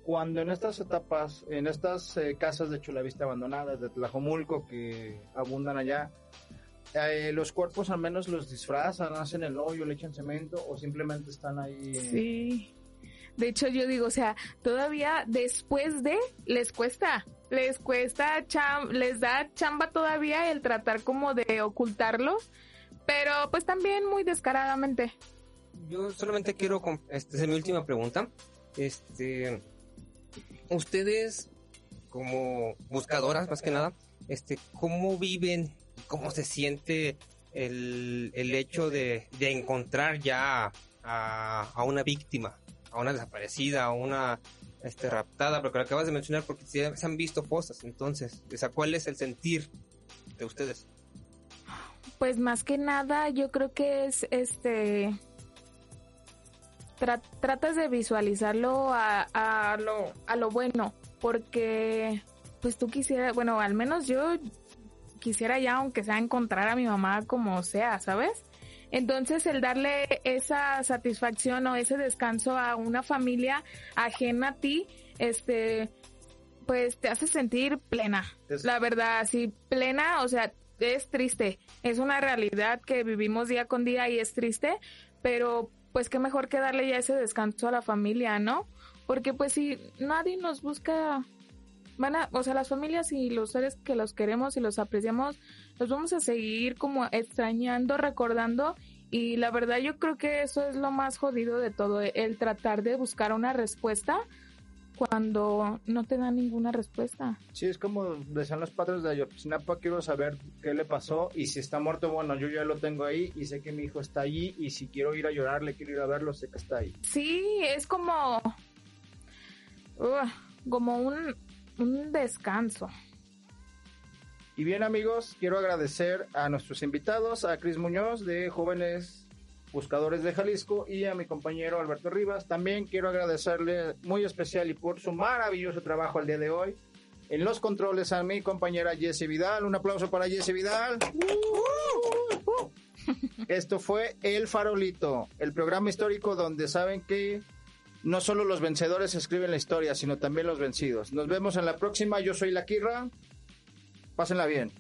cuando en estas etapas, en estas eh, casas de Chulavista abandonadas, de Tlajomulco, que abundan allá, eh, los cuerpos al menos los disfrazan, hacen el hoyo, le echan cemento, o simplemente están ahí. eh, Sí. De hecho, yo digo, o sea, todavía después de, les cuesta, les cuesta, cham- les da chamba todavía el tratar como de ocultarlos, pero pues también muy descaradamente. Yo solamente quiero, esta es mi última pregunta. Este, ustedes, como buscadoras más que nada, este, ¿cómo viven, cómo se siente el, el hecho de, de encontrar ya a, a una víctima, a una desaparecida, a una este, raptada? Porque lo acabas de mencionar, porque se, se han visto fosas, entonces, ¿cuál es el sentir de ustedes? Pues más que nada, yo creo que es este. tra- tratas de visualizarlo a, a lo, a lo bueno, porque pues tú quisieras, bueno, al menos yo quisiera ya, aunque sea encontrar a mi mamá como sea, ¿sabes? Entonces el darle esa satisfacción o ese descanso a una familia ajena a ti, este, pues te hace sentir plena. Es- La verdad, sí, plena, o sea, es triste. Es una realidad que vivimos día con día y es triste, pero pues qué mejor que darle ya ese descanso a la familia, ¿no? Porque pues si nadie nos busca, van a, o sea, las familias y los seres que los queremos y los apreciamos, los vamos a seguir como extrañando, recordando y la verdad yo creo que eso es lo más jodido de todo, el tratar de buscar una respuesta cuando no te dan ninguna respuesta. Sí, es como decían los padres de Ayotzinapa, quiero saber qué le pasó y si está muerto, bueno, yo ya lo tengo ahí y sé que mi hijo está allí y si quiero ir a llorarle, quiero ir a verlo, sé que está ahí. Sí, es como. Como un, un descanso. Y bien amigos, quiero agradecer a nuestros invitados, a Cris Muñoz de Jóvenes Buscadores de Jalisco y a mi compañero Alberto Rivas. También quiero agradecerle muy especial y por su maravilloso trabajo el día de hoy. En los controles a mi compañera Jessie Vidal. Un aplauso para Jessie Vidal. Esto fue El Farolito, el programa histórico donde saben que no solo los vencedores escriben la historia, sino también los vencidos. Nos vemos en la próxima. Yo soy La Quirra. Pásenla bien.